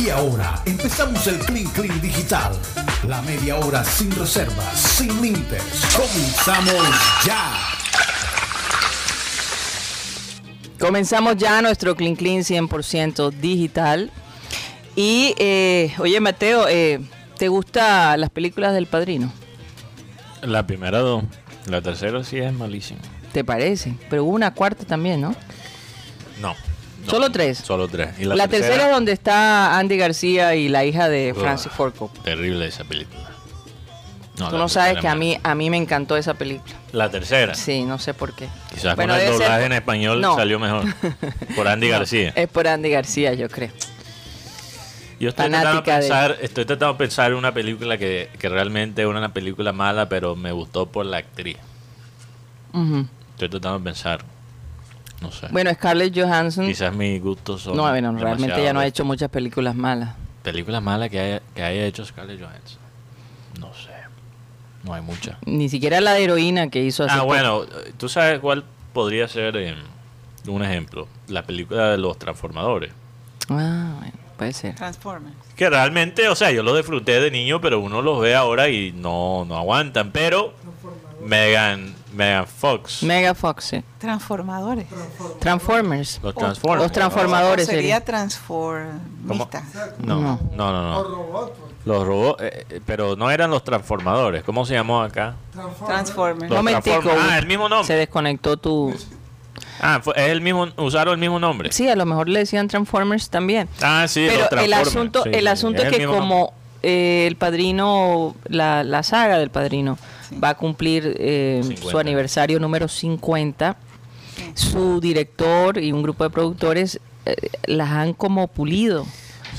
Y ahora empezamos el Clean Clean Digital. La media hora sin reservas, sin límites. Comenzamos ya. Comenzamos ya nuestro Clean Clean 100% digital. Y, eh, oye, Mateo, eh, ¿te gustan las películas del padrino? La primera dos. La tercera sí es malísima. ¿Te parece? Pero hubo una cuarta también, ¿no? No. No, ¿Solo tres? Solo tres. Y La, tercera, es donde está Andy García y la hija de Francis Ford Coppola. Terrible esa película. Tú la no sabes que a mí, a mí me encantó esa película. La tercera. Sí, no sé por qué. Quizás Bueno, con el ser doblaje en español No. salió mejor. Por Andy No, García. Es por Andy García, yo creo. Yo estoy tratando, de fanática de- pensar, estoy tratando de pensar en una película que, que realmente es una película mala, pero me gustó por la actriz. Estoy tratando de pensar. No sé. Bueno, Scarlett Johansson. Quizás mis gustos son. No, bueno, realmente ella no ha hecho muchas películas malas. Películas malas que haya, que haya hecho Scarlett Johansson. No sé. No hay muchas. Ni siquiera la de heroína que hizo hace Ah, bueno, ¿tú sabes cuál podría ser eh, un ejemplo? La película de los transformadores. Ah, bueno, puede ser. Transformers. Que realmente, o sea, yo los disfruté de niño, pero uno los ve ahora y no, no aguantan. Pero Megan, Megan Fox, Mega Fox, sí. Transformadores. Transformers. los Transformers. Los Transformadores O sería transformista. No, no, no, no. no. Los robots, eh, eh, pero no eran los transformadores. ¿Cómo se llamó acá? Transformers. Los Momentico. Transformers. Ah, el mismo Se nombre. desconectó tu. Ah, fue, es el mismo, usaron el mismo nombre. Sí, a lo mejor le decían Transformers también. Ah, sí, Pero los el asunto, Sí, el sí, asunto es, el que como eh, el padrino, la, la saga del padrino, va a cumplir eh, 50. su aniversario número 50, su director y un grupo de productores eh, las han como pulido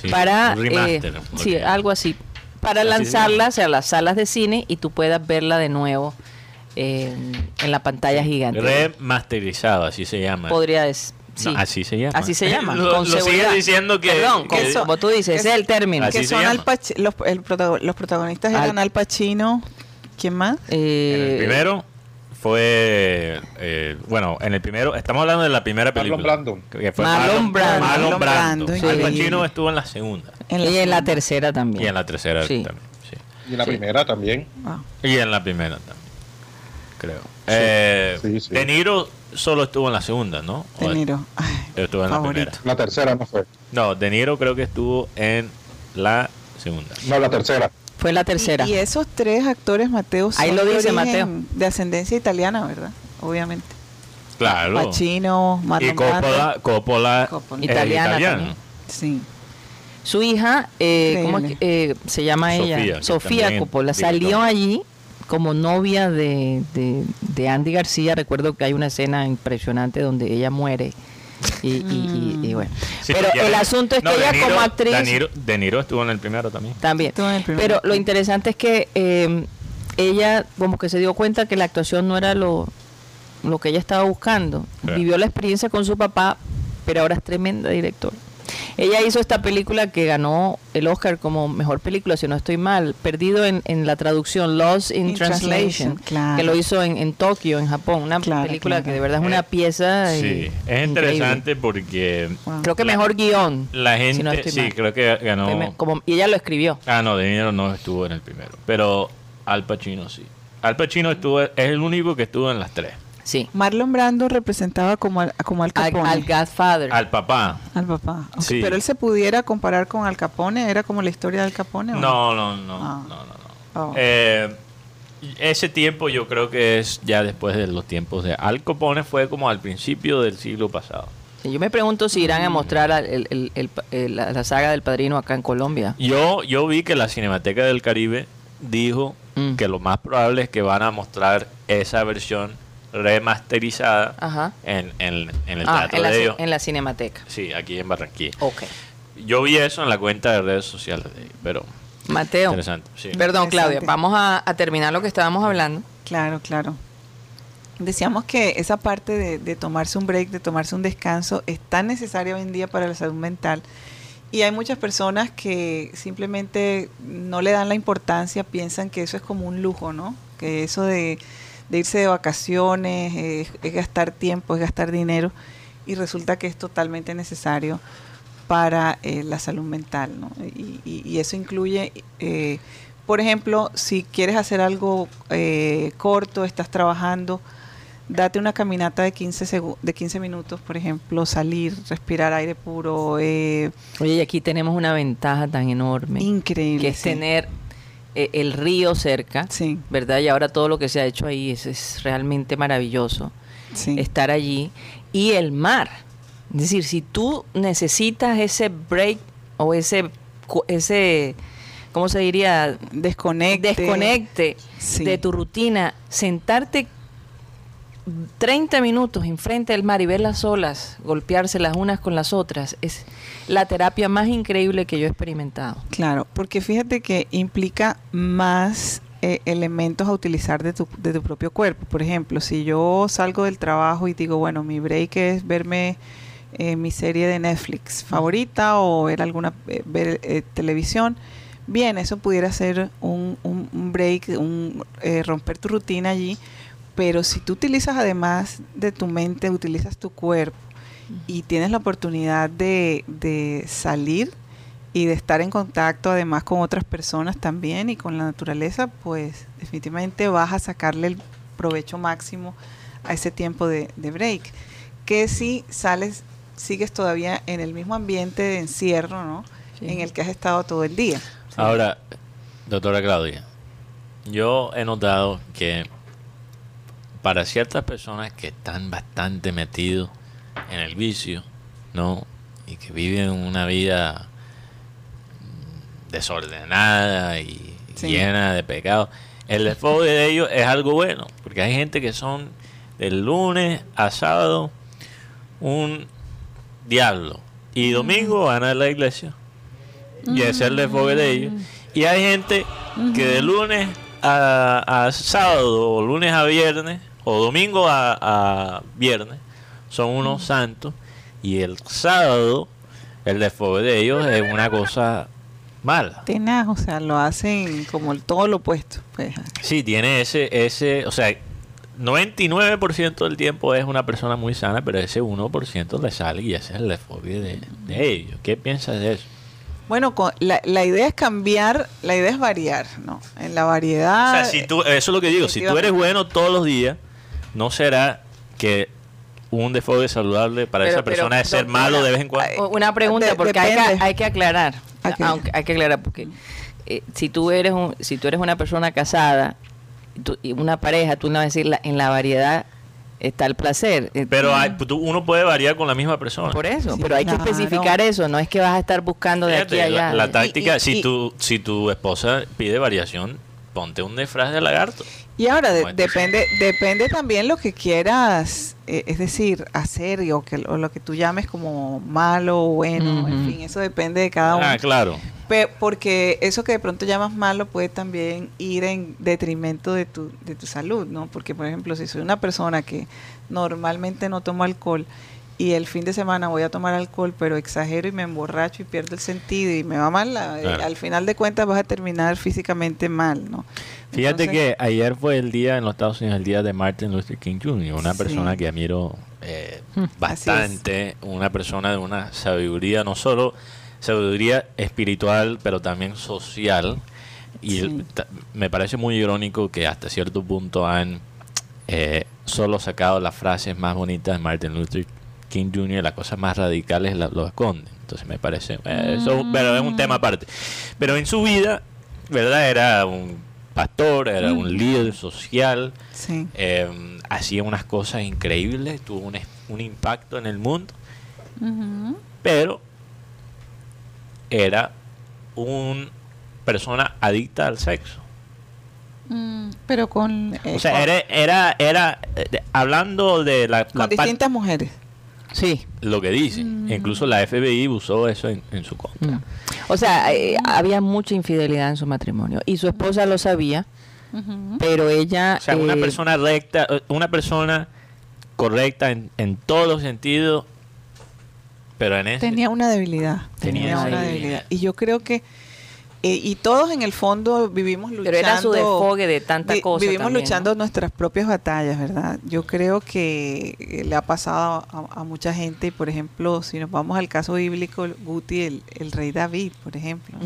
Sí, para remaster, eh, sí, algo así para Así lanzarlas a las salas de cine y tú puedas verla de nuevo eh, en la pantalla gigante. Remasterizado, así se llama. Podría des- sí. No, así se llama. Así se llama. lo con lo sigue seguridad. diciendo que. Perdón, que- con- como tú dices, ese es el término. Que son. Al los, el los protagonistas Al- eran Al Pacino. ¿Quién más? En Eh, el primero fue. eh, bueno, en el primero. Estamos hablando de la primera Marlon película. Brando. Que fue Marlon Brando. Marlon Marlon Brando. Al. Pacino estuvo en la segunda. y en la tercera también. Y en la tercera Sí. también. sí. Y en la Sí. primera también. Ah. Y en la primera también. Creo. Eh, Sí, sí. De Niro solo estuvo en la segunda, ¿no? De Niro. Ay, Estuvo en la primera. La tercera no fue. No, De Niro creo que estuvo en la segunda. No, la tercera. Fue la tercera. Y, y esos tres actores, Mateo, son Ahí lo de dice origen De ascendencia italiana, ¿verdad? Obviamente. Claro. Pacino, Marlon y Coppola, Brando. Coppola, Coppola. es Italiana. Sí. Su hija, eh, ¿cómo es que, Increíble. eh, se llama Sofía, ella? Sofía Coppola. Salió allí como novia de, de, de Andy García. Recuerdo que hay una escena impresionante donde ella muere. Y, y- y- y bueno. Sí, Pero el asunto es no, que ella Niro- como actriz... De Niro, De Niro estuvo en el primero también. También. Estuvo en el primero. Pero lo interesante es que eh, ella como que se dio cuenta que la actuación no era lo, lo que ella estaba buscando. Claro. Vivió la experiencia con su papá, pero ahora es tremenda directora. Ella hizo esta película que ganó el Oscar como mejor película, si no estoy mal, perdido en, en la traducción Lost in, In Translation, Translation, claro. que lo hizo en, en Tokio, en Japón. Una Claro, película claro. que de verdad es una Eh, pieza. Sí, es increíble. interesante porque Wow. Creo que La- mejor guion. la si gente, no estoy sí, mal. creo que ganó. Como, y ella lo escribió. Ah, no, De Niro no estuvo en el primero, pero Al Pacino sí. Al Pacino estuvo, es el único que estuvo en las tres. Sí. Marlon Brando representaba como al, como al Al, Capone. al Godfather. Al papá. Al papá. Sí. Pero él se pudiera comparar con Al Capone, ¿era como la historia del Capone? o No, no, no, Ah. no, no, no. Oh. Eh, ese tiempo yo creo que es ya después de los tiempos de Al Capone fue como al principio del siglo pasado. Sí, Yo me pregunto si irán a mostrar al- el- el- el- el- la, la saga del padrino acá en Colombia. Yo, yo vi que la Cinemateca del Caribe dijo Mm. que lo más probable es que van a mostrar esa versión remasterizada Ajá. en, en- en el Ah, teatro en la, de ellos. en la cinemateca. Sí, aquí en Barranquilla. Ok. Yo vi eso en la cuenta de redes sociales de ellos, pero Mateo. interesante. Sí. Perdón, Claudia. Vamos a, a terminar lo que estábamos hablando. Claro, claro. Decíamos que esa parte de, de tomarse un break, de tomarse un descanso, es tan necesaria hoy en día para la salud mental. Y hay muchas personas que simplemente no le dan la importancia, piensan que eso es como un lujo, ¿no? Que eso de, de irse de vacaciones es, es gastar tiempo, es gastar dinero, y resulta que es totalmente necesario para eh, la salud mental. ¿no? Y, y- y eso incluye, eh, por ejemplo, si quieres hacer algo eh, corto, estás trabajando, date una caminata de 15, segu- de 15 minutos, por ejemplo, salir, respirar aire puro, eh, Oye, y aquí tenemos una ventaja tan enorme, increíble. que es sí. tener el río cerca, Sí, ¿verdad? Y ahora todo lo que se ha hecho ahí es, es realmente maravilloso. sí. estar allí y el mar. Es decir, si tú necesitas ese break o ese, ese ¿cómo se diría? Desconecte. Desconecte Sí. de tu rutina, sentarte 30 minutos enfrente del mar y ver las olas golpearse las unas con las otras, es la terapia más increíble que yo he experimentado. Claro, porque fíjate que implica más eh, elementos a utilizar de tu, de tu propio cuerpo. Por ejemplo, si yo salgo del trabajo y digo, bueno, mi break es verme eh, mi serie de Netflix favorita o ver alguna eh, eh, televisión, bien, eso pudiera ser un, un- un break, un eh, romper tu rutina allí. Pero si tú utilizas además de tu mente, utilizas tu cuerpo y tienes la oportunidad de, de salir y de estar en contacto además con otras personas también y con la naturaleza, pues definitivamente vas a sacarle el provecho máximo a ese tiempo de, de break. Que si sales, sigues todavía en el mismo ambiente de encierro, ¿no? Sí. En el que has estado todo el día. Ahora, doctora Claudia, yo he notado que para ciertas personas que están bastante metidos en el vicio, ¿no? Y que viven una vida mm, desordenada y Sí. llena de pecados, el desfogue de ellos es algo bueno, porque hay gente que son del lunes a sábado un diablo y domingo van a la iglesia y ese es el desfogue de ellos. Y hay gente que de lunes a, a sábado, o lunes a viernes, o domingo a, a viernes, son unos santos. Y el sábado, el desfogue de ellos es una cosa mala. Tenaz, o sea, lo hacen como el, todo lo opuesto. Pues, Sí, tiene ese, ese, o sea, 99% del tiempo es una persona muy sana, pero ese 1% le sale y ese es el desfogue de, de ellos. ¿Qué piensas de eso? Bueno, con- la, la idea es cambiar, la idea es variar, ¿no? En la variedad. O sea, si tú, eso es lo que digo, si tú eres bueno todos los días, no será que un desfogue saludable para Pero- esa pero, persona es ser doctora, malo de vez en cuando. Una pregunta, De- porque hay que, hay que aclarar. Aunque, hay que aclarar, porque eh, si tú eres un, si tú eres una persona casada y tú- y una pareja, tú no vas a decir la- en la variedad está el placer. Eh, Pero hay- tú- uno puede variar con la misma persona. por eso, Sí, pero hay que especificar eso, no es que vas a estar buscando de Fíjate, aquí a allá. la, la táctica, Y- y- si, y- tu, si tu esposa pide variación, ponte un disfraz de lagarto. Y ahora de- depende, depende también lo que quieras, eh, es decir, hacer y- o, que, o lo que tú llames como malo o bueno, en fin, eso depende de cada uno. Ah, claro. Pe- porque eso que de pronto llamas malo puede también ir en detrimento de tu, de tu salud, ¿no? Porque, por ejemplo, si soy una persona que normalmente no tomo alcohol y el fin de semana voy a tomar alcohol, pero exagero y me emborracho y pierdo el sentido y me va mal, eh, Claro. al final de cuentas vas a terminar físicamente mal, ¿no? Fíjate Entonces, que ayer fue el día en los Estados Unidos, el día de Martin Luther King Jr., una Sí. persona que admiro eh, bastante, una persona de una sabiduría, no solo sabiduría espiritual, pero también social. Y Sí. me parece muy irónico que hasta cierto punto han eh, solo sacado las frases más bonitas de Martin Luther King Jr., las cosas más radicales la- lo esconden. Entonces me parece, eh, eso pero es un tema aparte. Pero en su vida, ¿verdad? Era un pastor, era un líder social, Sí. eh, hacía unas cosas increíbles, tuvo un, un impacto en el mundo, pero era una persona adicta al sexo. Mm, pero con, eh, O sea, con, era, era, era eh, hablando de la, con la distintas mujeres. Sí. lo que dice. Incluso la FBI usó eso en, en su contra. Mm. O sea, eh, había mucha infidelidad en su matrimonio y su esposa lo sabía, pero ella... O sea, una eh, persona recta, eh, una persona correcta en, en todos los sentidos, pero en ese... Tenía una debilidad. Tenía una debilidad. debilidad. Y yo creo que Eh, y todos en el fondo vivimos luchando. Pero era su desfogue de tanta vi- cosa Vivimos también, luchando ¿no? nuestras propias batallas, ¿verdad? Yo creo que eh, le ha pasado a, a mucha gente. Y por ejemplo, si nos vamos al caso bíblico, Guti, el, el rey David, por ejemplo.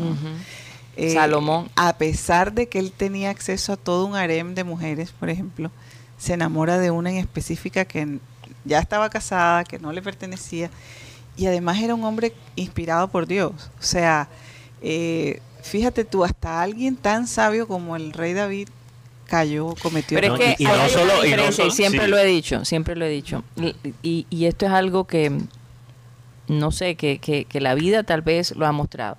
Eh, Salomón. A pesar de que él tenía acceso a todo un harem de mujeres, por ejemplo, se enamora de una en específica que ya estaba casada, que no le pertenecía, y además era un hombre inspirado por Dios. O sea, eh, fíjate tú, hasta alguien tan sabio como el rey David cayó, cometió Pero es que y- no solo- y no solo- siempre sí. lo he dicho, siempre lo he dicho. Y, y- y esto es algo que, no sé, que, que, que la vida tal vez lo ha mostrado.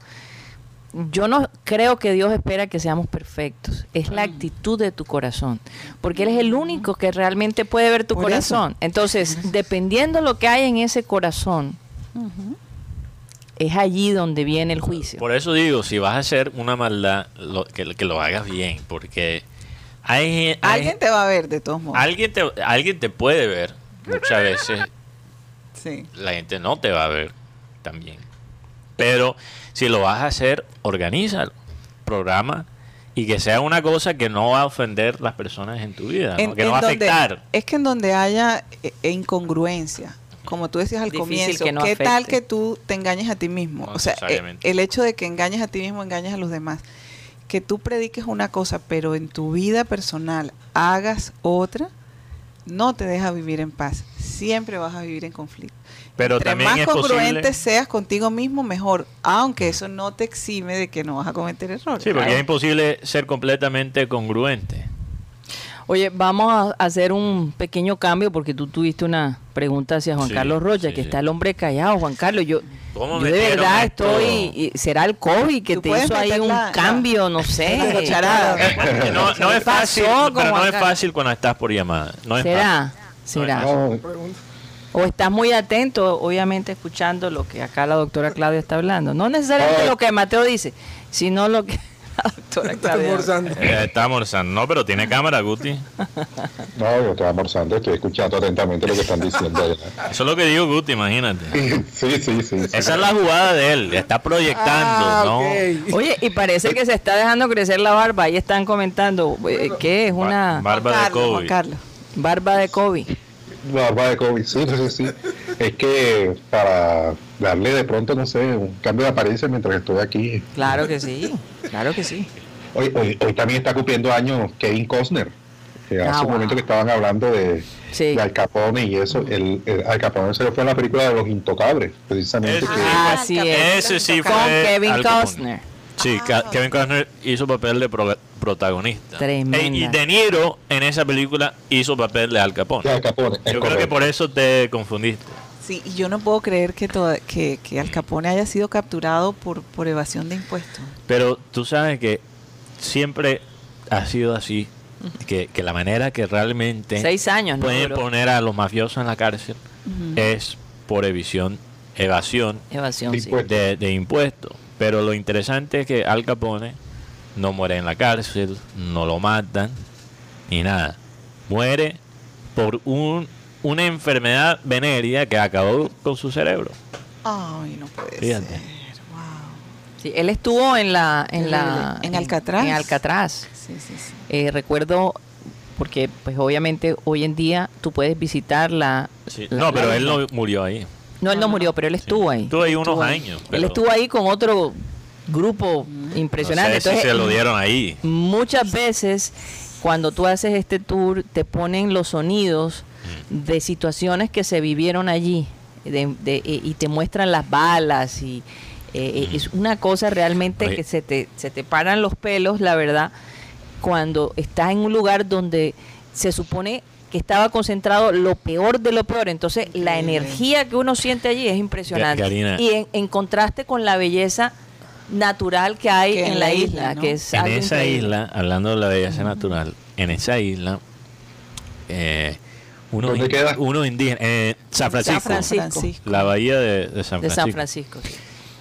Yo no creo que Dios espera que seamos perfectos. Es la actitud de tu corazón. Porque Él es el único que realmente puede ver tu Por eso. corazón. Entonces, dependiendo lo que hay en ese corazón, es allí donde viene el juicio. Por eso digo, si vas a hacer una maldad, lo- que, que lo hagas bien, porque hay, hay- Alguien te va a ver de todos modos. alguien te alguien te puede ver. Muchas veces Sí. la gente no te va a ver también. Pero si lo vas a hacer, organízalo, programa y que sea una cosa que no va a ofender las personas en tu vida, que no va a donde- afectar. es que en donde haya eh, incongruencia, como tú decías al Difícil comienzo, que no ¿qué tal que tú te engañes a ti mismo? No o sea, eh, el hecho de que engañes a ti mismo, engañes a los demás. Que tú prediques una cosa, pero en tu vida personal hagas otra, no te deja vivir en paz. Siempre vas a vivir en conflicto. Pero Entre también más es congruente posible- seas contigo mismo, mejor. Aunque eso no te exime de que no vas a cometer errores. Sí, porque es imposible ser completamente congruente. Oye, vamos a hacer un pequeño cambio porque tú tuviste una pregunta hacia Juan Sí, Carlos Rocha, sí, que sí. está el hombre callado. Juan Carlos, yo, ¿Cómo yo de verdad esto? estoy... y- ¿Será el COVID que te hizo ahí un la- la- cambio? No sé. la no, no es ¿Qué pasó fácil, pero no Juan es fácil cuando estás por llamada. No es ¿Será? fácil. ¿Será? No O estás muy atento, obviamente, escuchando lo que acá la doctora Claudia está hablando. No necesariamente lo que Mateo dice, sino lo que la doctora Claudia... Eh, está almorzando. No, pero tiene cámara, Guti. No, yo estoy almorzando, estoy escuchando atentamente lo que están diciendo allá. Eso es lo que digo, Guti, imagínate. Sí, sí, sí. sí. Esa es la jugada de él. Está proyectando, Ah, ¿no? Oye, y parece que se está dejando crecer la barba. Ahí están comentando, eh, ¿qué es? Una Ba- barba de Carlos, Juan COVID. Carlos. barba de Kobe. Barba de COVID, sí, sí, sí. Es que para darle de pronto, no sé, un cambio de apariencia mientras estoy aquí. Claro que sí, claro que sí. Hoy, hoy, hoy también está cumpliendo años Kevin Costner. Que Ah, hace un wow. momento que estaban hablando de, Sí. de Al Capone y eso. El, el Al Capone se le fue en la película de Los Intocables, precisamente. Ese que, sí. Ah, Ah, sí. Ese sí fue Con Kevin Al. Costner. Sí, Ca- Kevin Costner hizo papel de pro- protagonista. Tremenda. Ey, y De Niro en esa película hizo papel de Al Capone. de Al Capone. Yo creo que por eso te confundiste. Sí, y yo no puedo creer que, toda- que, que Al Capone haya sido capturado por, por evasión de impuestos. Pero tú sabes que siempre ha sido así. Que, que la manera que realmente Seis años, pueden poner a los mafiosos en la cárcel es por evasión, evasión Evasión, De sí. impuestos. de, de impuestos. Pero lo interesante es que Al Capone no muere en la cárcel, no lo matan, ni nada. Muere por un, una enfermedad venérea que acabó con su cerebro. Ay, no puede Fíjate. ser. Wow. Sí, él estuvo en la... En, la, En Alcatraz. En Alcatraz. Sí, sí, sí. Eh, recuerdo, porque pues obviamente hoy en día tú puedes visitar la... la- No, pero la él no murió ahí. No, él no murió, pero él estuvo ahí. Estuvo ahí unos Estuvo años, Él pero- estuvo ahí con otro grupo impresionante. No sé si Entonces, se lo dieron ahí. muchas veces cuando tú haces este tour te ponen los sonidos Mm. de situaciones que se vivieron allí de- de- y y te muestran las balas y eh, Mm. es una cosa realmente Oye. que se te, se te paran los pelos, la verdad, cuando estás en un lugar donde se supone que estaba concentrado lo peor de lo peor. Entonces, la energía que uno siente allí es impresionante. Karina. Y en, en contraste con la belleza natural que hay Que en, la isla, ¿no? que es En esa increíble. isla, hablando de la belleza natural, en esa isla, eh, unos, ¿Dónde in- queda? unos indígenas, eh, San Francisco, San Francisco. la bahía de, de San de Francisco. San Francisco. sí.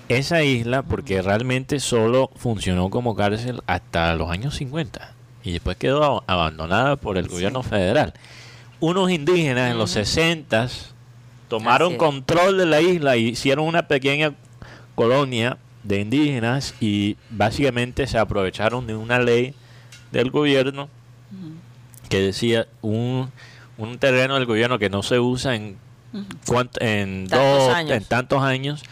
Esa isla, porque realmente solo funcionó como cárcel hasta los años 50 y después quedó ab- abandonada por el gobierno federal. Unos indígenas en los 60 tomaron control de la isla y hicieron una pequeña colonia de indígenas y básicamente se aprovecharon de una ley del gobierno que decía un, un terreno del gobierno que no se usa en, cuant- en, Tantos dos, años. en tantos años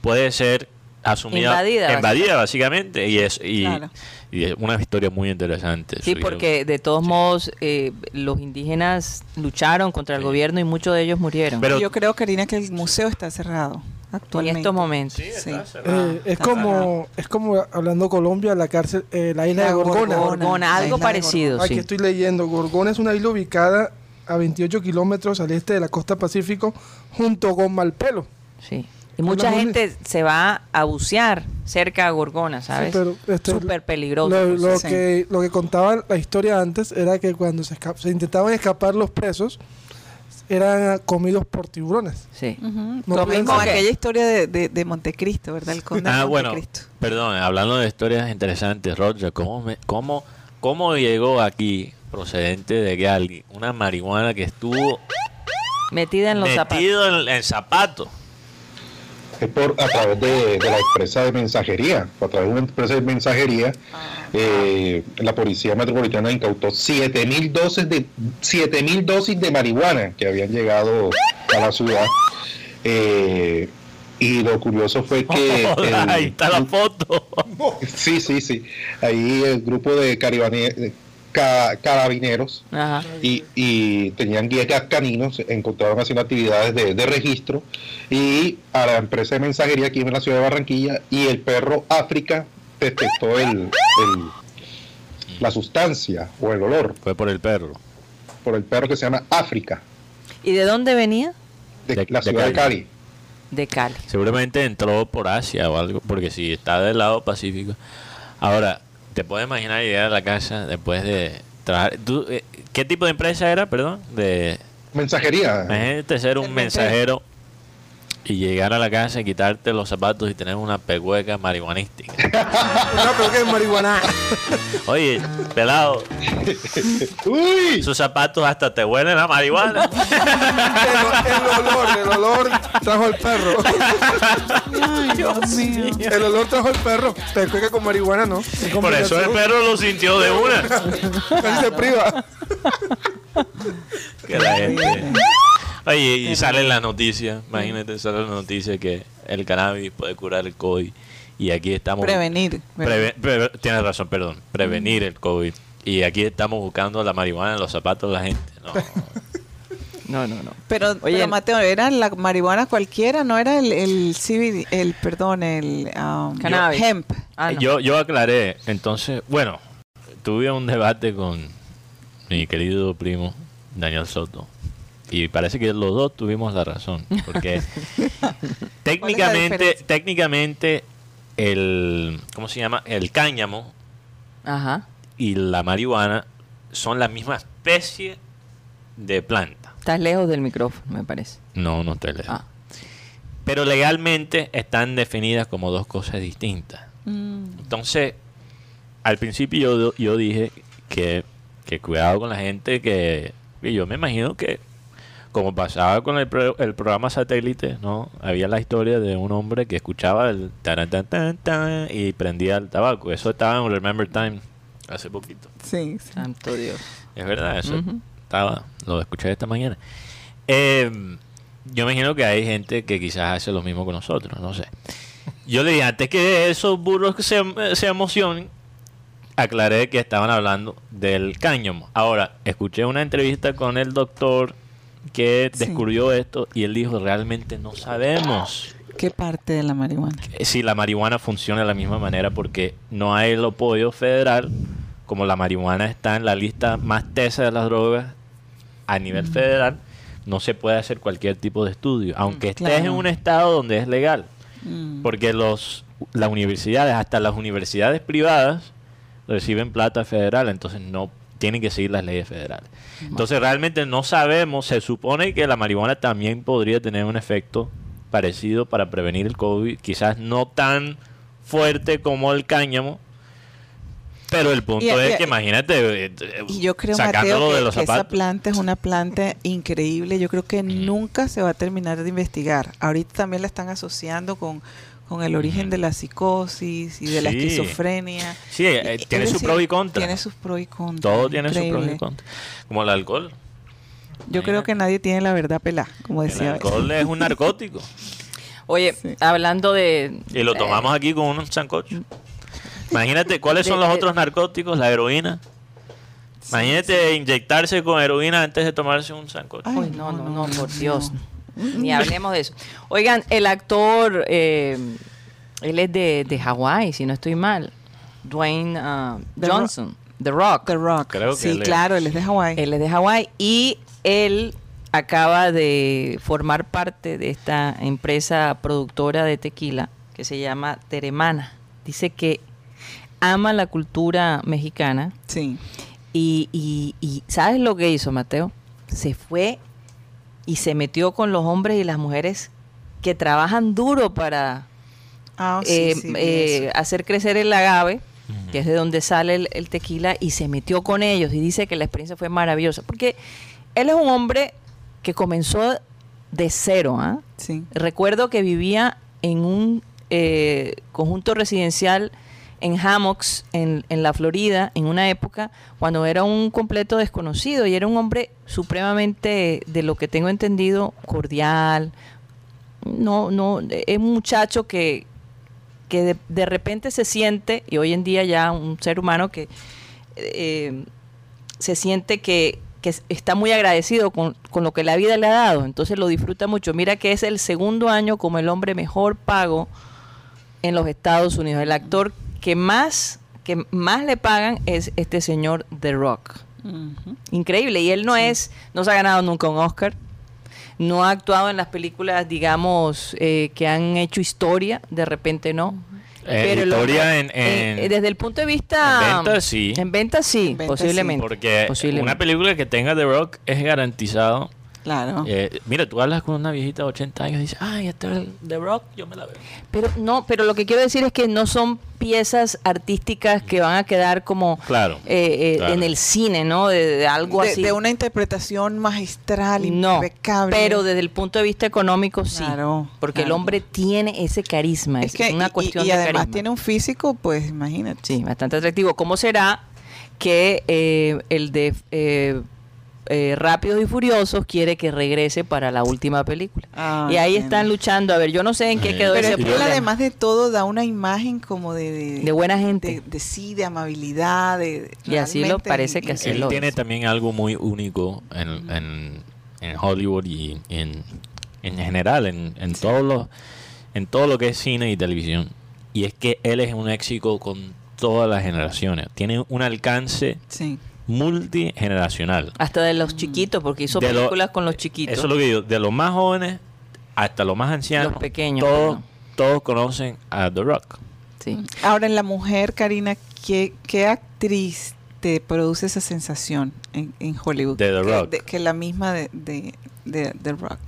puede ser asumida Invadida, invadida básicamente y es y, Claro. y es una historia muy interesante Sí, porque de todos modos eh, los indígenas lucharon contra el Sí. gobierno y muchos de ellos murieron. Pero- Yo creo, Karina, que el museo está cerrado en actualmente. estos momentos. Sí. Eh, es está como es como hablando Colombia, la cárcel, eh, la isla de La Gorgona. Gorgona. Gorgona, la algo de parecido, Aquí sí. estoy leyendo. Gorgona es una isla ubicada a 28 kilómetros al este de la costa Pacífico, junto con Malpelo. Sí. Y mucha gente se va a bucear cerca a Gorgona, ¿sabes? este, Súper peligroso. Lo, pues. lo sí. que, lo que contaba la historia antes era que cuando se, esca- se intentaban escapar los presos, eran comidos por tiburones. Sí. No Como que- aquella historia de, de, de Montecristo, ¿verdad? El conde Ah, de bueno, Montecristo. perdón, hablando de historias interesantes, Roger, ¿cómo, me- cómo, cómo llegó aquí procedente de Gali una marihuana que estuvo Metida en los zapatos. metido en, en zapatos? Es por a través de, de la empresa de mensajería. A través de una empresa de mensajería, eh, la policía metropolitana incautó 7000 dosis de 7000 dosis de marihuana que habían llegado a la ciudad. Eh, y lo curioso fue que el- Ahí está la foto. sí, sí, sí. Ahí el grupo de caribane- de ca- carabineros Ajá. y, y tenían guías caninos, encontraron haciendo actividades de, de registro y a la empresa de mensajería aquí en la ciudad de Barranquilla y el perro África detectó el, el- la sustancia o el olor Fue por el perro. por el perro que se llama África ¿Y de dónde venía? de, De- la ciudad de Cali. Cali. De Cali. Seguramente entró por Asia o algo, porque si está del lado Pacífico. Ahora, ¿te puedes imaginar llegar a la casa después de trabajar? ¿Tú, eh, ¿Qué tipo de empresa era, perdón? De, Mensajería. Imagínate ser un mensajero y llegar a la casa y quitarte los zapatos y tener una pegueca marihuanística. No, pero que es marihuana. Oye, pelado, ¡Uy! esos zapatos hasta te huelen a marihuana. El, el olor, el olor trajo el perro. El olor trajo el perro. Te cueca con marihuana, ¿no? Es Por eso el perro lo sintió de una. Casi se priva. Que la gente. Oye, y sale la noticia, imagínate, sale la noticia que el cannabis puede curar el COVID. Y aquí estamos. Prevenir. Preve- pre- tienes razón, perdón. Prevenir el COVID. Y aquí estamos buscando la marihuana en los zapatos de la gente. No. No, no, no. Pero, Oye, pero, Mateo, era la marihuana cualquiera, no era el, el CBD, el, perdón, el um, Cannabis. hemp. Ah, no. yo, yo aclaré. Entonces, bueno, tuve un debate con mi querido primo Daniel Soto. Y parece que los dos tuvimos la razón. Porque técnicamente, técnicamente, el. ¿Cómo se llama? El cáñamo Ajá. y la marihuana son la misma especie de planta. Estás lejos del micrófono, me parece. No, no estoy lejos. Ah. Pero legalmente están definidas como dos cosas distintas. Mm. Entonces, al principio yo, yo dije que, que cuidado con la gente que... yo me imagino que, como pasaba con el, pro- el programa satélite, ¿no? Había la historia de un hombre que escuchaba el taran, tan, tan, tan, y prendía el tabaco. Eso estaba en Remember Time hace poquito. Sí. Santo Dios. Es verdad, eso estaba, lo escuché esta mañana. Eh, yo me imagino que hay gente que quizás hace lo mismo con nosotros, no sé. Yo le dije, antes que esos burros que se, se emocionen, aclaré que estaban hablando del cáñamo. Ahora, escuché una entrevista con el doctor que Sí. descubrió esto y él dijo, realmente no sabemos ¿Qué parte de la marihuana? si la marihuana funciona de la misma manera porque no hay el apoyo federal como la marihuana está en la lista más tesa de las drogas a nivel federal no se puede hacer cualquier tipo de estudio aunque estés claro. en un estado donde es legal Mm. porque los las universidades hasta las universidades privadas reciben plata federal entonces no tienen que seguir las leyes federales entonces realmente no sabemos se supone que la marihuana también podría tener un efecto parecido para prevenir el COVID quizás no tan fuerte como el cáñamo pero el punto Y- es y- que imagínate eh, Y yo creo, sacándolo Mateo, de que, los que esa zapatos planta es una planta increíble. Yo creo que nunca se va a terminar de investigar. Ahorita también la están asociando con, con el origen de la psicosis y de la esquizofrenia. Sí, eh, Y- tiene es su decir, pro y contra. Tiene sus pros y contras. Todo tiene sus pros y contras. Como el alcohol. Yo creo que nadie tiene la verdad pelada, como El decía. alcohol es un narcótico. Oye, Sí. hablando de... Y lo eh, tomamos aquí con un sancocho. Imagínate cuáles son De- los de- otros narcóticos, la heroína. Imagínate inyectarse con heroína antes de tomarse un sancocho. Ay, Uy, no, no, no, no, por no. Dios. Ni hablemos de eso. Oigan, el actor, eh, él es de, de Hawái, si no estoy mal. Dwayne ah. Johnson, The Rock. The Rock. Creo que sí, él es. claro, él es de Hawái. Él es de Hawái y él acaba de formar parte de esta empresa productora de tequila que se llama Teremana. Dice que ama la cultura mexicana Sí. y, y- y ¿sabes lo que hizo Mateo? Se fue y se metió con los hombres y las mujeres que trabajan duro para Ah, sí, eh, sí, eh, hacer crecer el agave, que es de donde sale el, el tequila, y se metió con ellos y dice que la experiencia fue maravillosa, porque él es un hombre que comenzó de cero. ¿ah? Sí. Recuerdo que vivía en un eh, conjunto residencial en hammocks en, en la Florida en una época cuando era un completo desconocido y era un hombre supremamente, de lo que tengo entendido, cordial. No, no, es un muchacho que, que de, de repente se siente, y hoy en día ya un ser humano que eh, se siente que, que está muy agradecido con, con lo que la vida le ha dado, entonces lo disfruta mucho. Mira que es el segundo año como el hombre mejor pago en los Estados Unidos. El actor que más, que más le pagan es este señor The Rock. Increíble. Y él no es, no se ha ganado nunca un Oscar. No ha actuado en las películas, digamos, eh, que han hecho historia, de repente no. Eh, el historia en- en- eh, desde el punto de vista... en ventas, sí. En ventas sí, En posiblemente. Porque posiblemente. una película que tenga The Rock es garantizado. Claro. Eh, mira, tú hablas con una viejita de 80 años y dices, ay, este es el The Rock, yo me la veo. Pero no, pero lo que quiero decir es que no son piezas artísticas que van a quedar como Claro, eh, eh, claro. en el cine, ¿no? De, de algo de, así. de una interpretación magistral, no, impecable. pero desde el punto de vista económico sí. Claro, porque el hombre tiene ese carisma, es es, que una y- cuestión y, de además carisma. tiene un físico, pues imagínate. Sí, bastante atractivo. ¿Cómo será que eh, el de eh, Rápidos y Furiosos quiere que regrese para la última película? Ah, y ahí están luchando. A ver, yo no sé en qué quedó Pero ese es que él problema. además de todo da una imagen como de... De, De buena gente. de sí, de amabilidad, de... Y así lo parece que así Él lo tiene es. también algo muy único en, en, en Hollywood y en, en general, en, en, todo lo, en todo lo que es cine y televisión. Y es que él es un éxito con todas las generaciones. Tiene un alcance Sí. Multigeneracional. Hasta de los chiquitos, porque hizo De lo- películas con los chiquitos. Eso es lo que digo, de los más jóvenes hasta los más ancianos, Los pequeños, todos, todos conocen a The Rock. Sí. Ahora, en la mujer, Karina, ¿qué, qué actriz te produce esa sensación en, en Hollywood? De The que, Rock. de- que la misma de, de, de The Rock.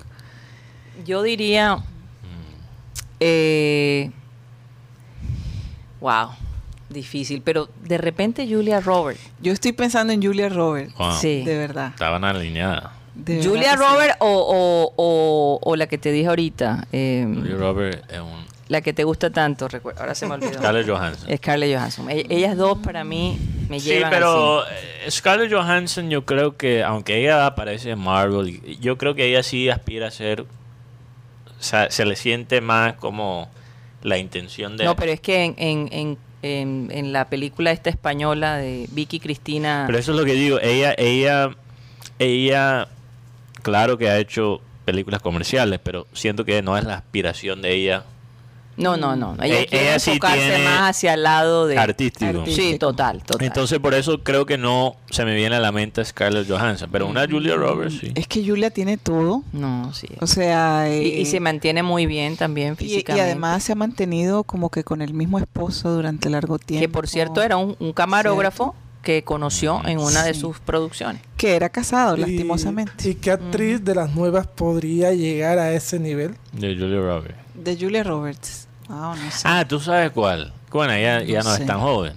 Yo diría. Eh, wow, difícil. Pero de repente Julia Roberts. Yo estoy pensando en Julia Roberts. Wow. Sí. De verdad. Estaban alineadas. de Julia sí. Roberts o, o, o- o la que te dije ahorita. eh, Julia Roberts es un la que te gusta tanto. recuer- Ahora se me olvidó. Scarlett Johansson. Scarlett Johansson. E- Ellas dos para mí me Sí, llevan pero así. eh, Scarlett Johansson yo creo que, aunque ella aparece en Marvel, yo creo que ella sí aspira a ser, o sea, se le siente más como la intención de... No, pero es que en, en, en, en- en la película esta española de Vicky Cristina. Pero eso es lo que digo, ella, ella, ella, claro que ha hecho películas comerciales, pero siento que no es la aspiración de ella no, no, no. Ella Eh, quiere ella sí enfocarse tiene más hacia el lado de. artístico. Artístico. Sí, total, total. Entonces por eso creo que no se me viene a la mente Scarlett Johansson, pero una Julia Roberts sí. Es que Julia tiene todo. No, sí. O sea. Y, y eh, se mantiene muy bien también y- y, físicamente. además se ha mantenido como que con el mismo esposo durante largo tiempo. que por cierto era un, un camarógrafo que conoció en una de sus producciones. Que era casado, Y- lastimosamente. ¿Y qué actriz de las nuevas podría llegar a ese nivel? De Julia Roberts. De Julia Roberts. Wow, no sé. Ah, tú sabes cuál. Bueno, ella ya No no, sé. es tan joven.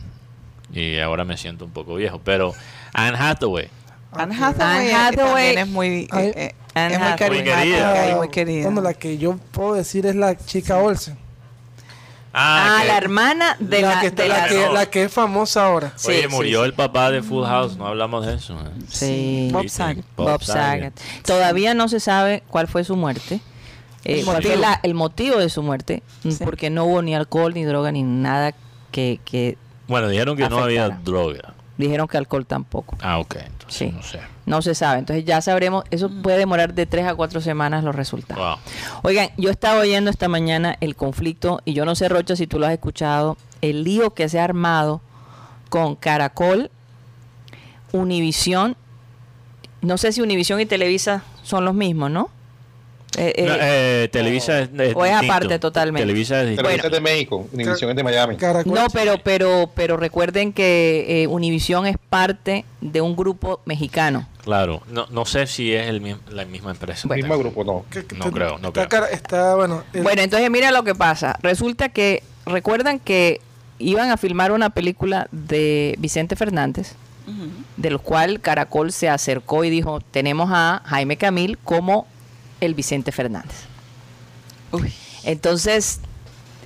Y ahora me siento un poco viejo. Pero Anne Hathaway. Anne. Hathaway, Anne Hathaway- también es muy, Ay, eh, eh, Anne es muy Hathaway. Muy querida. carismática y muy Ah, querida. Bueno, la que yo puedo decir es la chica Olsen. Ah, que- la hermana de la, la, que, está- de la la- que, no. la que es famosa ahora. Sí, Oye, murió sí. el papá de Full House, no hablamos de eso. ¿eh? Sí. Bob ¿Viste? Saget. Bob Saget. Todavía no se sabe cuál fue su muerte. Eh, El motivo. la- el motivo de su muerte, mm, Sí. porque no hubo ni alcohol, ni droga, ni nada que, que Bueno, dijeron que no había droga. dijeron que alcohol tampoco. Ah, ok. Entonces, Sí. no sé. No se sabe. Entonces ya sabremos, eso puede demorar de tres a cuatro semanas los resultados. Wow. Oigan, yo estaba oyendo esta mañana el conflicto, y yo no sé, Rocha, si tú lo has escuchado, el lío que se ha armado con Caracol, Univisión, no sé si Univisión y Televisa son los mismos, ¿no? Eh, eh, No, eh, Televisa es, es o es aparte totalmente. Televisa es es de México, Univisión es de Miami. Caracol. no, pero, pero, pero recuerden que eh, Univisión es parte de un grupo mexicano. Claro. No, no sé si es el, la misma empresa. Bueno. Mismo grupo, no. No te- creo, no está, creo. cara- está, bueno, el- Bueno, entonces mira lo que pasa. Resulta que, recuerdan que iban a filmar una película de Vicente Fernández, Ujú. de lo cual Caracol se acercó y dijo, tenemos a Jaime Camil como el Vicente Fernández. Uy. Entonces,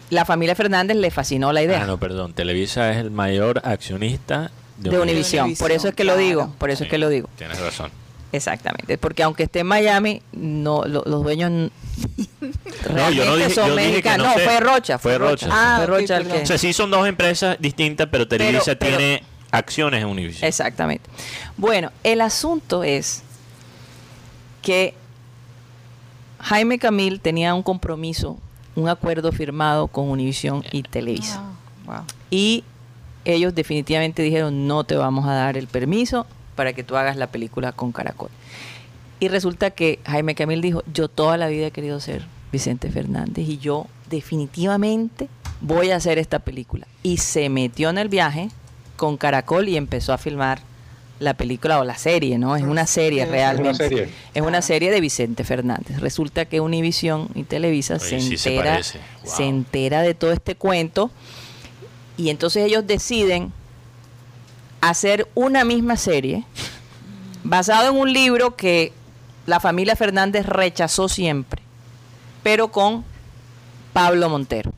la familia Fernández le fascinó la idea Ah, no, perdón. Televisa es el mayor accionista de, de Univision. Univisión. Univisión, Por eso es que lo digo, por eso es que lo digo. Tienes razón. Exactamente, porque aunque esté en Miami, no lo- los dueños No, yo no dije- son yo dije que no No, sé. fue Rocha, Fue Rocha, sí. Ah, fue Rocha el que- O sea, sí son dos empresas distintas, pero Televisa pero- tiene acciones en Univision. Exactamente. Bueno, el asunto es que Jaime Camil tenía un compromiso, un acuerdo firmado con Univision y Televisa. Ah, wow. Y ellos definitivamente dijeron, no te vamos a dar el permiso para que tú hagas la película con Caracol. Y resulta que Jaime Camil dijo, yo toda la vida he querido ser Vicente Fernández y yo definitivamente voy a hacer esta película. Y se metió en el viaje con Caracol y empezó a filmar la película o la serie, ¿no? Es una serie Es realmente. una serie. Es una serie de Vicente Fernández. Resulta que Univisión y Televisa Oye, se sí se entera. Wow. se entera de todo este cuento y entonces ellos deciden hacer una misma serie basado en un libro que la familia Fernández rechazó siempre, pero con Pablo Montero.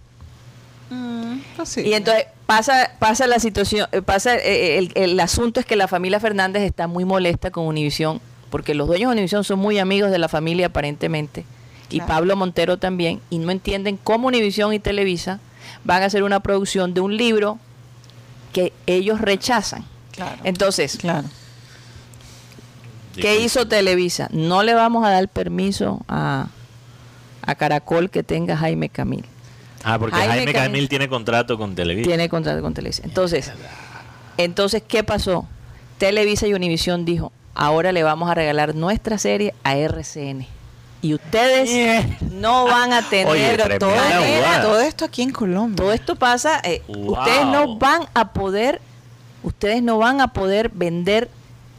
Mm, posible. Y entonces pasa, pasa la situación, eh, pasa eh, el, el asunto es que la familia Fernández está muy molesta con Univisión, porque los dueños de Univisión son muy amigos de la familia aparentemente, y Claro. Pablo Montero también, y no entienden cómo Univisión y Televisa van a hacer una producción de un libro que ellos rechazan. Claro. Entonces, claro. ¿qué hizo Televisa? No le vamos a dar permiso a, a Caracol que tenga Jaime Camil. Ah, porque Jaime Jaime, Camil- Camil tiene contrato con Televisa. Tiene contrato con Televisa. Entonces, entonces, ¿qué pasó? Televisa y Univisión dijo, ahora le vamos a regalar nuestra serie a RCN. Y ustedes no van a tener Oye, todo, esto- jugada. Todo esto aquí en Colombia. todo esto pasa, eh, Wow. ustedes no van a poder, ustedes no van a poder vender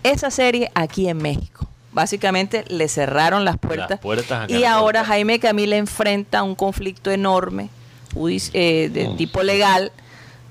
esa serie aquí en México. Básicamente le cerraron las puertas, y ahora Jaime Camila enfrenta un conflicto enorme eh, de tipo legal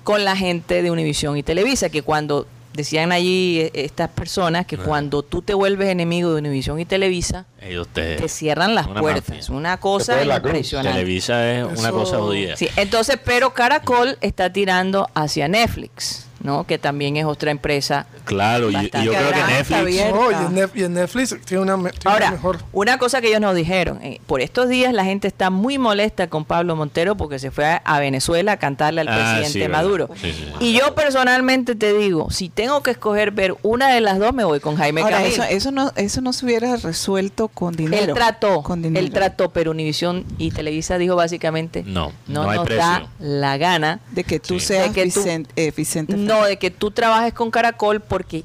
con la gente de Univisión y Televisa, que cuando decían allí eh, estas personas que cuando tú te vuelves enemigo de Univisión y Televisa, Ellos te, te cierran las una puertas. mafia. Una cosa impresionante. Televisa es una cosa jodida. Sí, entonces, pero Caracol está tirando hacia Netflix, ¿no? Que también es otra empresa. Claro, y, yo creo que Netflix... y, en Nef- y en Netflix tiene una, tiene Ahora, una mejor. una cosa que ellos nos dijeron, eh, por estos días la gente está muy molesta con Pablo Montero porque se fue a, a Venezuela a cantarle al Ah, presidente sí. Maduro. Sí, sí, sí. Y yo personalmente te digo, si tengo que escoger ver una de las dos, me voy con Jaime Ahora, Camil. eso, eso, no, eso no se hubiera resuelto con dinero. Él trató, Con dinero. él trató, pero Univisión y Televisa dijo básicamente, No, no, no hay nos precio. da la gana De que tú Sí. seas que tú- eh, Vicente No, de que tú trabajes con Caracol porque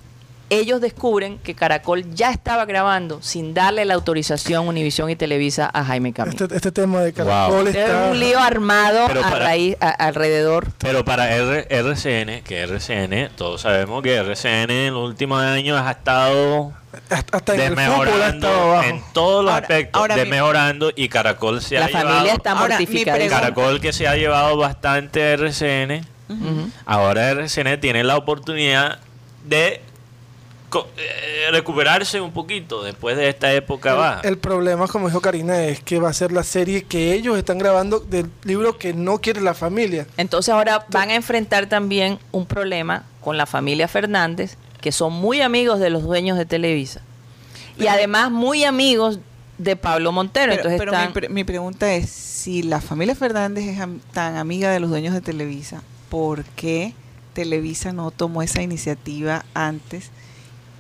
ellos descubren que Caracol ya estaba grabando sin darle la autorización Univisión y Televisa a Jaime Camil. Este, este tema de Caracol Es está... un lío armado Pero a para- raíz, a- alrededor. Pero para R- RCN, que RCN, todos sabemos que RCN en los últimos años ha estado hasta, en el fútbol ha desmejorando en todos los Ahora- aspectos, ahora mi- desmejorando y Caracol se La ha familia llevado, está Ahora, mi mortificada. Caracol que se ha llevado bastante RCN, Ujú. ahora RCN tiene la oportunidad de eh, recuperarse un poquito después de esta época baja. El problema, como dijo Karina, es que va a ser la serie que ellos están grabando del libro que no quiere la familia. Entonces ahora van a enfrentar también un problema con la familia Fernández, que son muy amigos de los dueños de Televisa. Y además muy amigos de Pablo Montero. Pero, Entonces pero están... mi, pre- mi pregunta es, si la familia Fernández es am- tan amiga de los dueños de Televisa, ¿por qué Televisa no tomó esa iniciativa antes?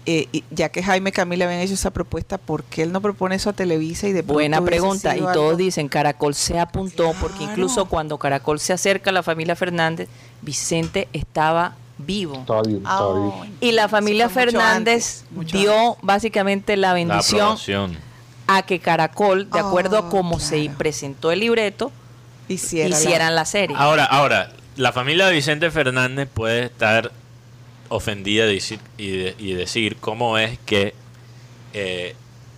Eh, y ya que Jaime Camila habían hecho esa propuesta, ¿por qué él no propone eso a Televisa y de Buena pregunta. Y todos algo- dicen, Caracol se apuntó, porque incluso cuando Caracol se acerca a la familia Fernández, Vicente estaba vivo. Bien, Ah. Y la familia mucho Fernández antes, mucho dio antes. básicamente la bendición a que Caracol, de acuerdo a cómo se presentó el libreto, Hiciera la- hicieran la serie. Ahora, ahora, la familia de Vicente Fernández puede estar ofendida y decir cómo es que eh,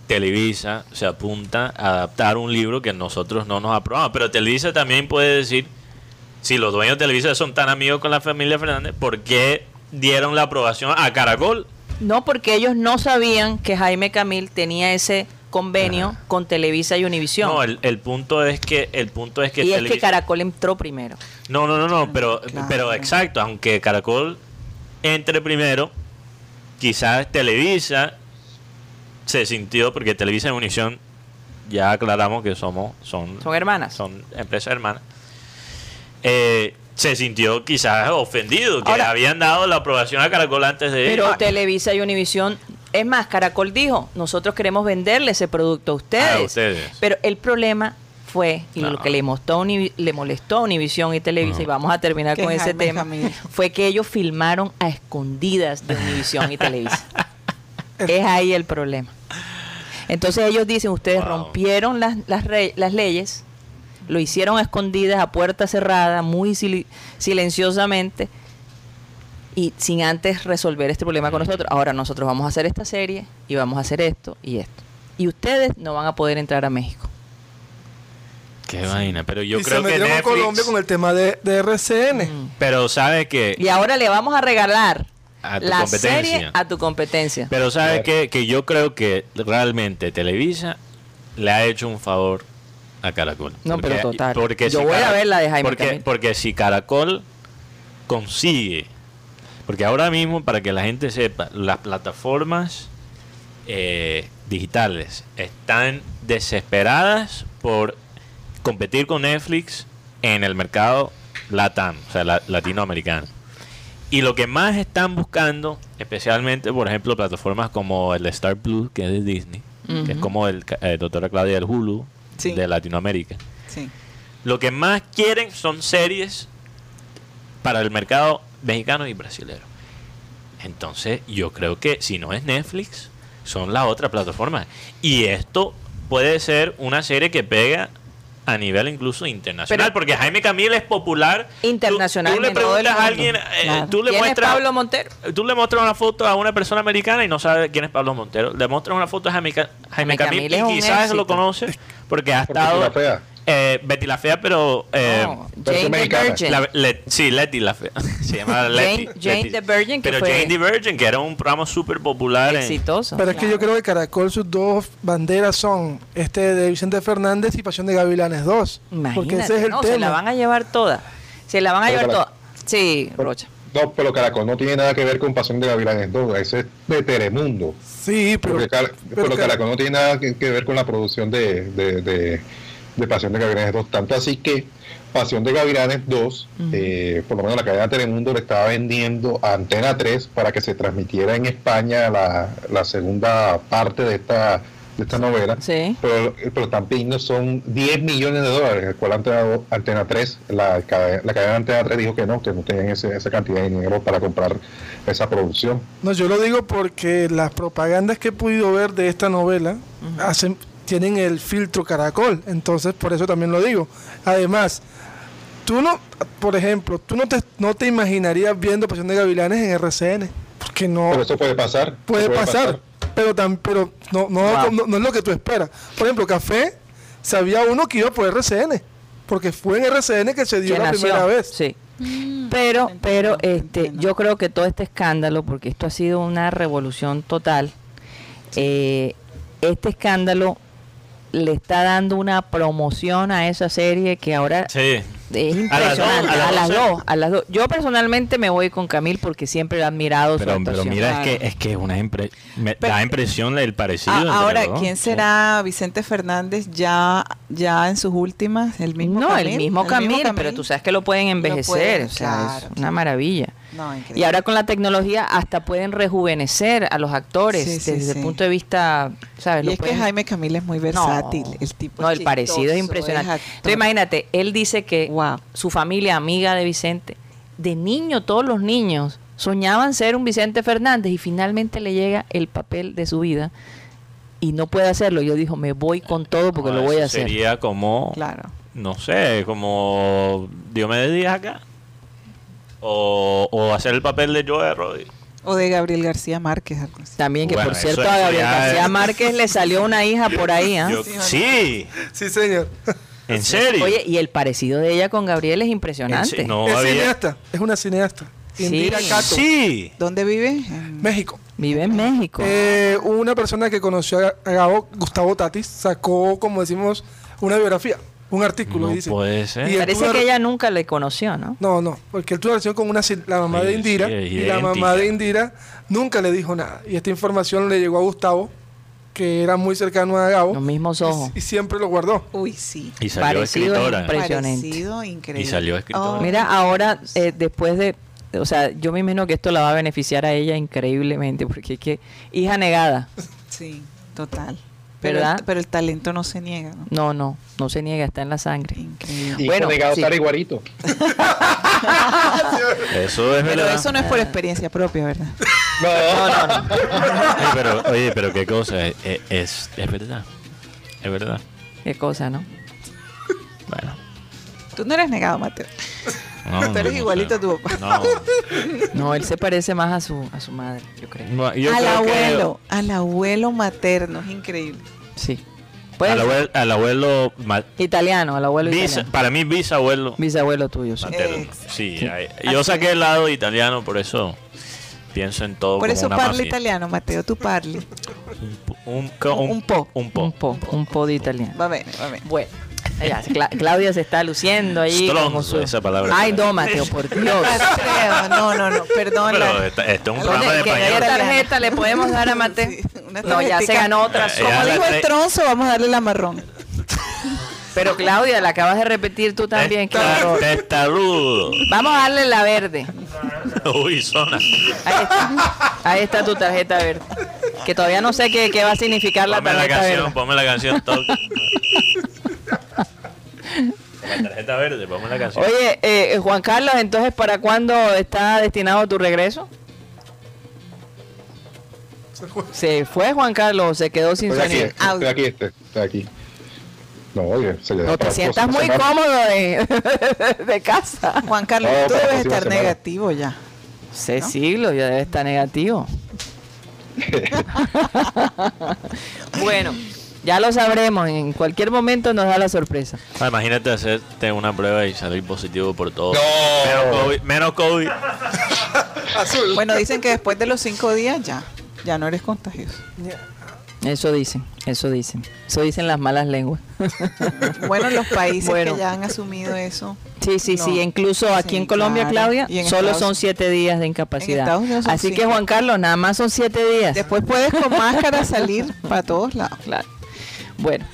Televisa se apunta a adaptar un libro que nosotros no nos aprobamos. Pero Televisa también puede decir, si los dueños de Televisa son tan amigos con la familia Fernández, ¿por qué dieron la aprobación a Caracol? No, porque ellos no sabían que Jaime Camil tenía ese convenio Ajá. con Televisa y Univisión. No, el, el punto es que el punto es que y es que Televisa- Caracol entró primero. No, no, no, no, pero, Claro. pero exacto, aunque Caracol entre primero, quizás Televisa se sintió, porque Televisa y Unición ya aclaramos que somos, son, Son hermanas. son empresas hermanas, eh, se sintió quizás ofendido, que Ahora- habían dado la aprobación a Caracol antes de Pero. Televisa y Univisión, es más, Caracol dijo, nosotros queremos venderle ese producto a ustedes. A ustedes. Pero el problema fue, y No. lo que le molestó, le molestó a Univisión y Televisa, No. y vamos a terminar Que con ese tema, fue que ellos filmaron a escondidas de Univisión y Televisa. es ahí el problema. Entonces ellos dicen, ustedes Wow. rompieron las, las, re- las leyes, lo hicieron a escondidas, a puerta cerrada, muy sil- silenciosamente, y sin antes resolver este problema con nosotros. Ahora nosotros vamos a hacer esta serie y vamos a hacer esto y esto. Y ustedes no van a poder entrar a México. Qué vaina, pero yo y creo se que Netflix, con Colombia con el tema de, de RCN. Mm. pero sabe que Y ahora le vamos a regalar a tu la competencia. serie a tu competencia. Pero sabe Claro. que, que yo creo que realmente Televisa le ha hecho un favor a Caracol. No, pero total. Porque Yo si voy a ver la de Jaime porque, porque si Caracol consigue, porque ahora mismo, para que la gente sepa, las plataformas eh, digitales están desesperadas por competir con Netflix en el mercado LATAM, o sea, la- latinoamericano. Y lo que más están buscando, especialmente, por ejemplo, plataformas como el Star Plus, que es de Disney, que es como el eh, Doctora Claudia del Hulu Sí. de Latinoamérica. Sí. Lo que más quieren son series para el mercado mexicano y brasilero. Entonces, yo creo que si no es Netflix, son las otras plataformas. Y esto puede ser una serie que pega a nivel incluso internacional, Pero- porque Jaime Camil es popular. Tú- Internacionalmente, Tú, le preguntas a alguien, eh, Claro. tú le ¿Quién es muestras Pablo Montero? Tú le muestras una foto a una persona americana y no sabe quién es Pablo Montero. Le muestras una foto a Jaime, Jaime Jaime Camil, Camil es y quizás éxito. lo conoce porque ha Por Betty estado. Eh, Betty la Fea, pero eh, No, versión Jane the. Virgin. la- le- sí, Letty la Fea. Se llama Letty. Jane- Jane Letty. the Virgin, que Pero fue- Jane the Virgin, que era un programa súper popular. en- Exitoso. Pero es que yo creo que Caracol sus dos banderas son este de Vicente Fernández y Pasión de Gavilanes 2. Imagínate, porque ese es el no, tema. se la van a llevar toda. Se la van a Pero llevar toda. Sí, Rocha. No, pero Caracol no tiene nada que ver con Pasión de Gavilanes 2, ese es de Telemundo. Sí, pero, Porque Car- pero pero Car- Caracol no tiene nada que, que ver con la producción de, de, de- de Pasión de Gavilanes 2. Tanto así que Pasión de Gavilanes 2, eh, por lo menos la cadena Telemundo le estaba vendiendo a Antena 3 para que se transmitiera en España la, la segunda parte de esta, de esta novela. Sí. Pero, pero están pidiendo son 10 millones de dólares, el cual Antena, Antena 3, la, cadena- la cadena Antena 3 dijo que no, que no tenían ese- esa cantidad de dinero para comprar esa producción. No, yo lo digo porque las propagandas que he podido ver de esta novela hacen, tienen el filtro caracol, entonces por eso también lo digo. Además, tú no, por ejemplo, tú no te, no te imaginarías viendo Pasión de Gavilanes en RCN, porque no Pero eso puede pasar. puede, pasar, pero tan, pero no, no, Wow. no, no es lo que tú esperas. Por ejemplo, Café, sabía uno que iba por RCN, porque fue en RCN que se dio Que la nació. primera vez. Sí. Pero, pero Entiendo, este, entiendo. yo creo que todo este escándalo, porque esto ha sido una revolución total, eh, este escándalo le está dando una promoción a esa serie que ahora Sí. es A las dos, impresionante. a las A las dos, a las dos. Yo personalmente me voy con Camil porque siempre he admirado su Pero, pero actuación. mira, Claro. es que es que es una impre- me Pero- da impresión del parecido. Ah, ahora. ¿quién será Vicente Fernández ya, ya en sus últimas? ¿El mismo no, Camil? el mismo Camil, pero tú sabes que lo pueden envejecer, pueden, o sea, claro, es una maravilla. No, Y ahora con la tecnología hasta pueden rejuvenecer a los actores Sí, sí, desde sí. el punto de vista, ¿sabes? Y Lo es que Jaime Camil es muy versátil. el tipo No, el chistoso, parecido es es impresionante. actor. Entonces imagínate, él dice que Wow. su familia amiga de Vicente, de niño todos los niños soñaban ser un Vicente Fernández y finalmente le llega el papel de su vida y no puede hacerlo. Yo dijo, me voy con todo porque No, lo voy a hacer. Sería como, Claro. no sé, como Diomedes Díaz acá. O, o hacer el papel de Joe Roddy. O de Gabriel García Márquez. algo así. También que Bueno, por cierto a Gabriel García es- Márquez le salió una hija por ahí, ¿ah? Yo- Sí, sí, señor. en serio. Oye, y el parecido de ella con Gabriel es impresionante. No es había- cineasta, es una cineasta. Sí. Cato, Sí. ¿Dónde vive? En- México. Vive en México. Eh, una persona que conoció a a Gabo, Gustavo Tatis, sacó, como decimos, una biografía, un artículo. No dice. puede ser. Y Parece que ella nunca le conoció, ¿no? No, no, porque él tuvo relación con una, la mamá Sí, de Indira sí, y la mamá de Indira nunca le dijo nada. Y esta información le llegó a Gustavo, que era muy cercano a Gabo. Los mismos y- ojos. Y, siempre lo guardó. Uy, sí. Y salió Parecido escritora. es Impresionante. Parecido, increíble. Y salió escritora. Oh, Mira, ahora, eh, después de. O sea, yo me imagino que esto la va a beneficiar a ella increíblemente, porque es que. Hija negada. Sí, total. Pero, ¿Verdad? pero el talento no se niega, ¿no? No, no, no se niega, está en la sangre. Increíble. Y Bueno, negado sí. estar igualito. Eso es Pero verdad. eso no es por experiencia propia, ¿verdad? No, Oye, pero, oye, pero qué cosa. Es, es, es verdad. Es verdad. Qué cosa, ¿no? Bueno. Tú no eres negado, Mateo. No, Tú eres no igualito sé. a tu papá. No. No, él se parece más a su, a su madre, yo creo. No, yo al creo que abuelo, al abuelo materno, es increíble. Sí. Pues, Al abuelo, al abuelo ma- italiano, al abuelo bis- italiano. para mí bisabuelo Bisabuelo tuyo, sí. Sí, hay- yo saqué el lado italiano, por eso pienso en todo Por como eso una parla mafia. italiano, Mateo, tú parli. Un- un po. Un po. Un po, un po de italiano. Va bene, va bene. Bueno, ya, Cla- Claudia se está luciendo ahí. Stronzo, su- esa palabra. Ay, no, Mateo, por Dios. No, no, no, perdón. Pero la- esto es un programa de ¿Qué tarjeta le podemos dar a una No, ya se ganó otra. Eh, Como la dijo el tronzo, vamos a darle la marrón. Pero Claudia, la acabas de repetir tú también. horror. Testarudo. Vamos a darle la verde. Uy, zona. Ahí está. Ahí está tu tarjeta verde. Que todavía no sé qué, qué va a significar la Ponme la tarjeta canción, verde. ponme la canción toque. La tarjeta verde, ponme la canción. Oye, eh, Juan Carlos, entonces, ¿para cuándo está destinado tu regreso? ¿Se fue Juan Carlos se quedó sin Estoy aquí, sonido? estoy aquí, este, estoy aquí. No, oye, se le da No te sientas muy semana. cómodo de, de casa. Juan Carlos, No, tú debes estar semana. negativo ya. Sé siglo, ya debe estar negativo. bueno, ya lo sabremos. En cualquier momento nos da la sorpresa. Ah, imagínate hacerte una prueba y salir positivo por todo. No. Menos COVID. Menos COVID. Azul. Bueno, dicen que después de los cinco días ya, ya no eres contagioso. Eso dicen, eso dicen. Eso dicen las malas lenguas. Bueno, los países Bueno. que ya han asumido eso. Sí, sí, No. sí. Incluso aquí Sí, en Colombia, claro. Claudia, en solo Estados- son siete días de incapacidad. Así que. Juan Carlos, nada más son siete días. Después puedes con máscara salir para todos lados. Claro. Bueno,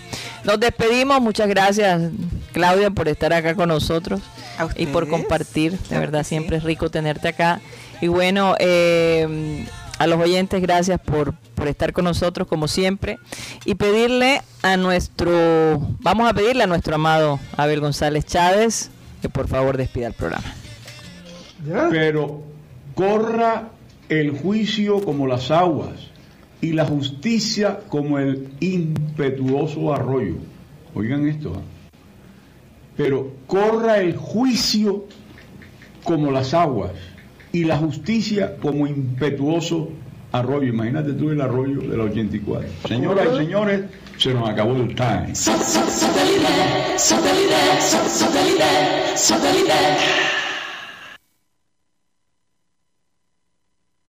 nos despedimos. Muchas gracias, Claudia, por estar acá con nosotros y por compartir. De Claro verdad, sí. siempre es rico tenerte acá. Y bueno, eh, a los oyentes, gracias por, por estar con nosotros, como siempre. Y pedirle a nuestro, vamos a pedirle a nuestro amado Abel González Chávez que por favor despida el programa. ¿Ya? Pero corra el juicio como las aguas y la justicia como el impetuoso arroyo. Oigan esto. ¿ah? Pero corra el juicio como las aguas y la justicia como impetuoso arroyo. Imagínate tú el arroyo de la 84. Señoras y señores, se nos acabó el time.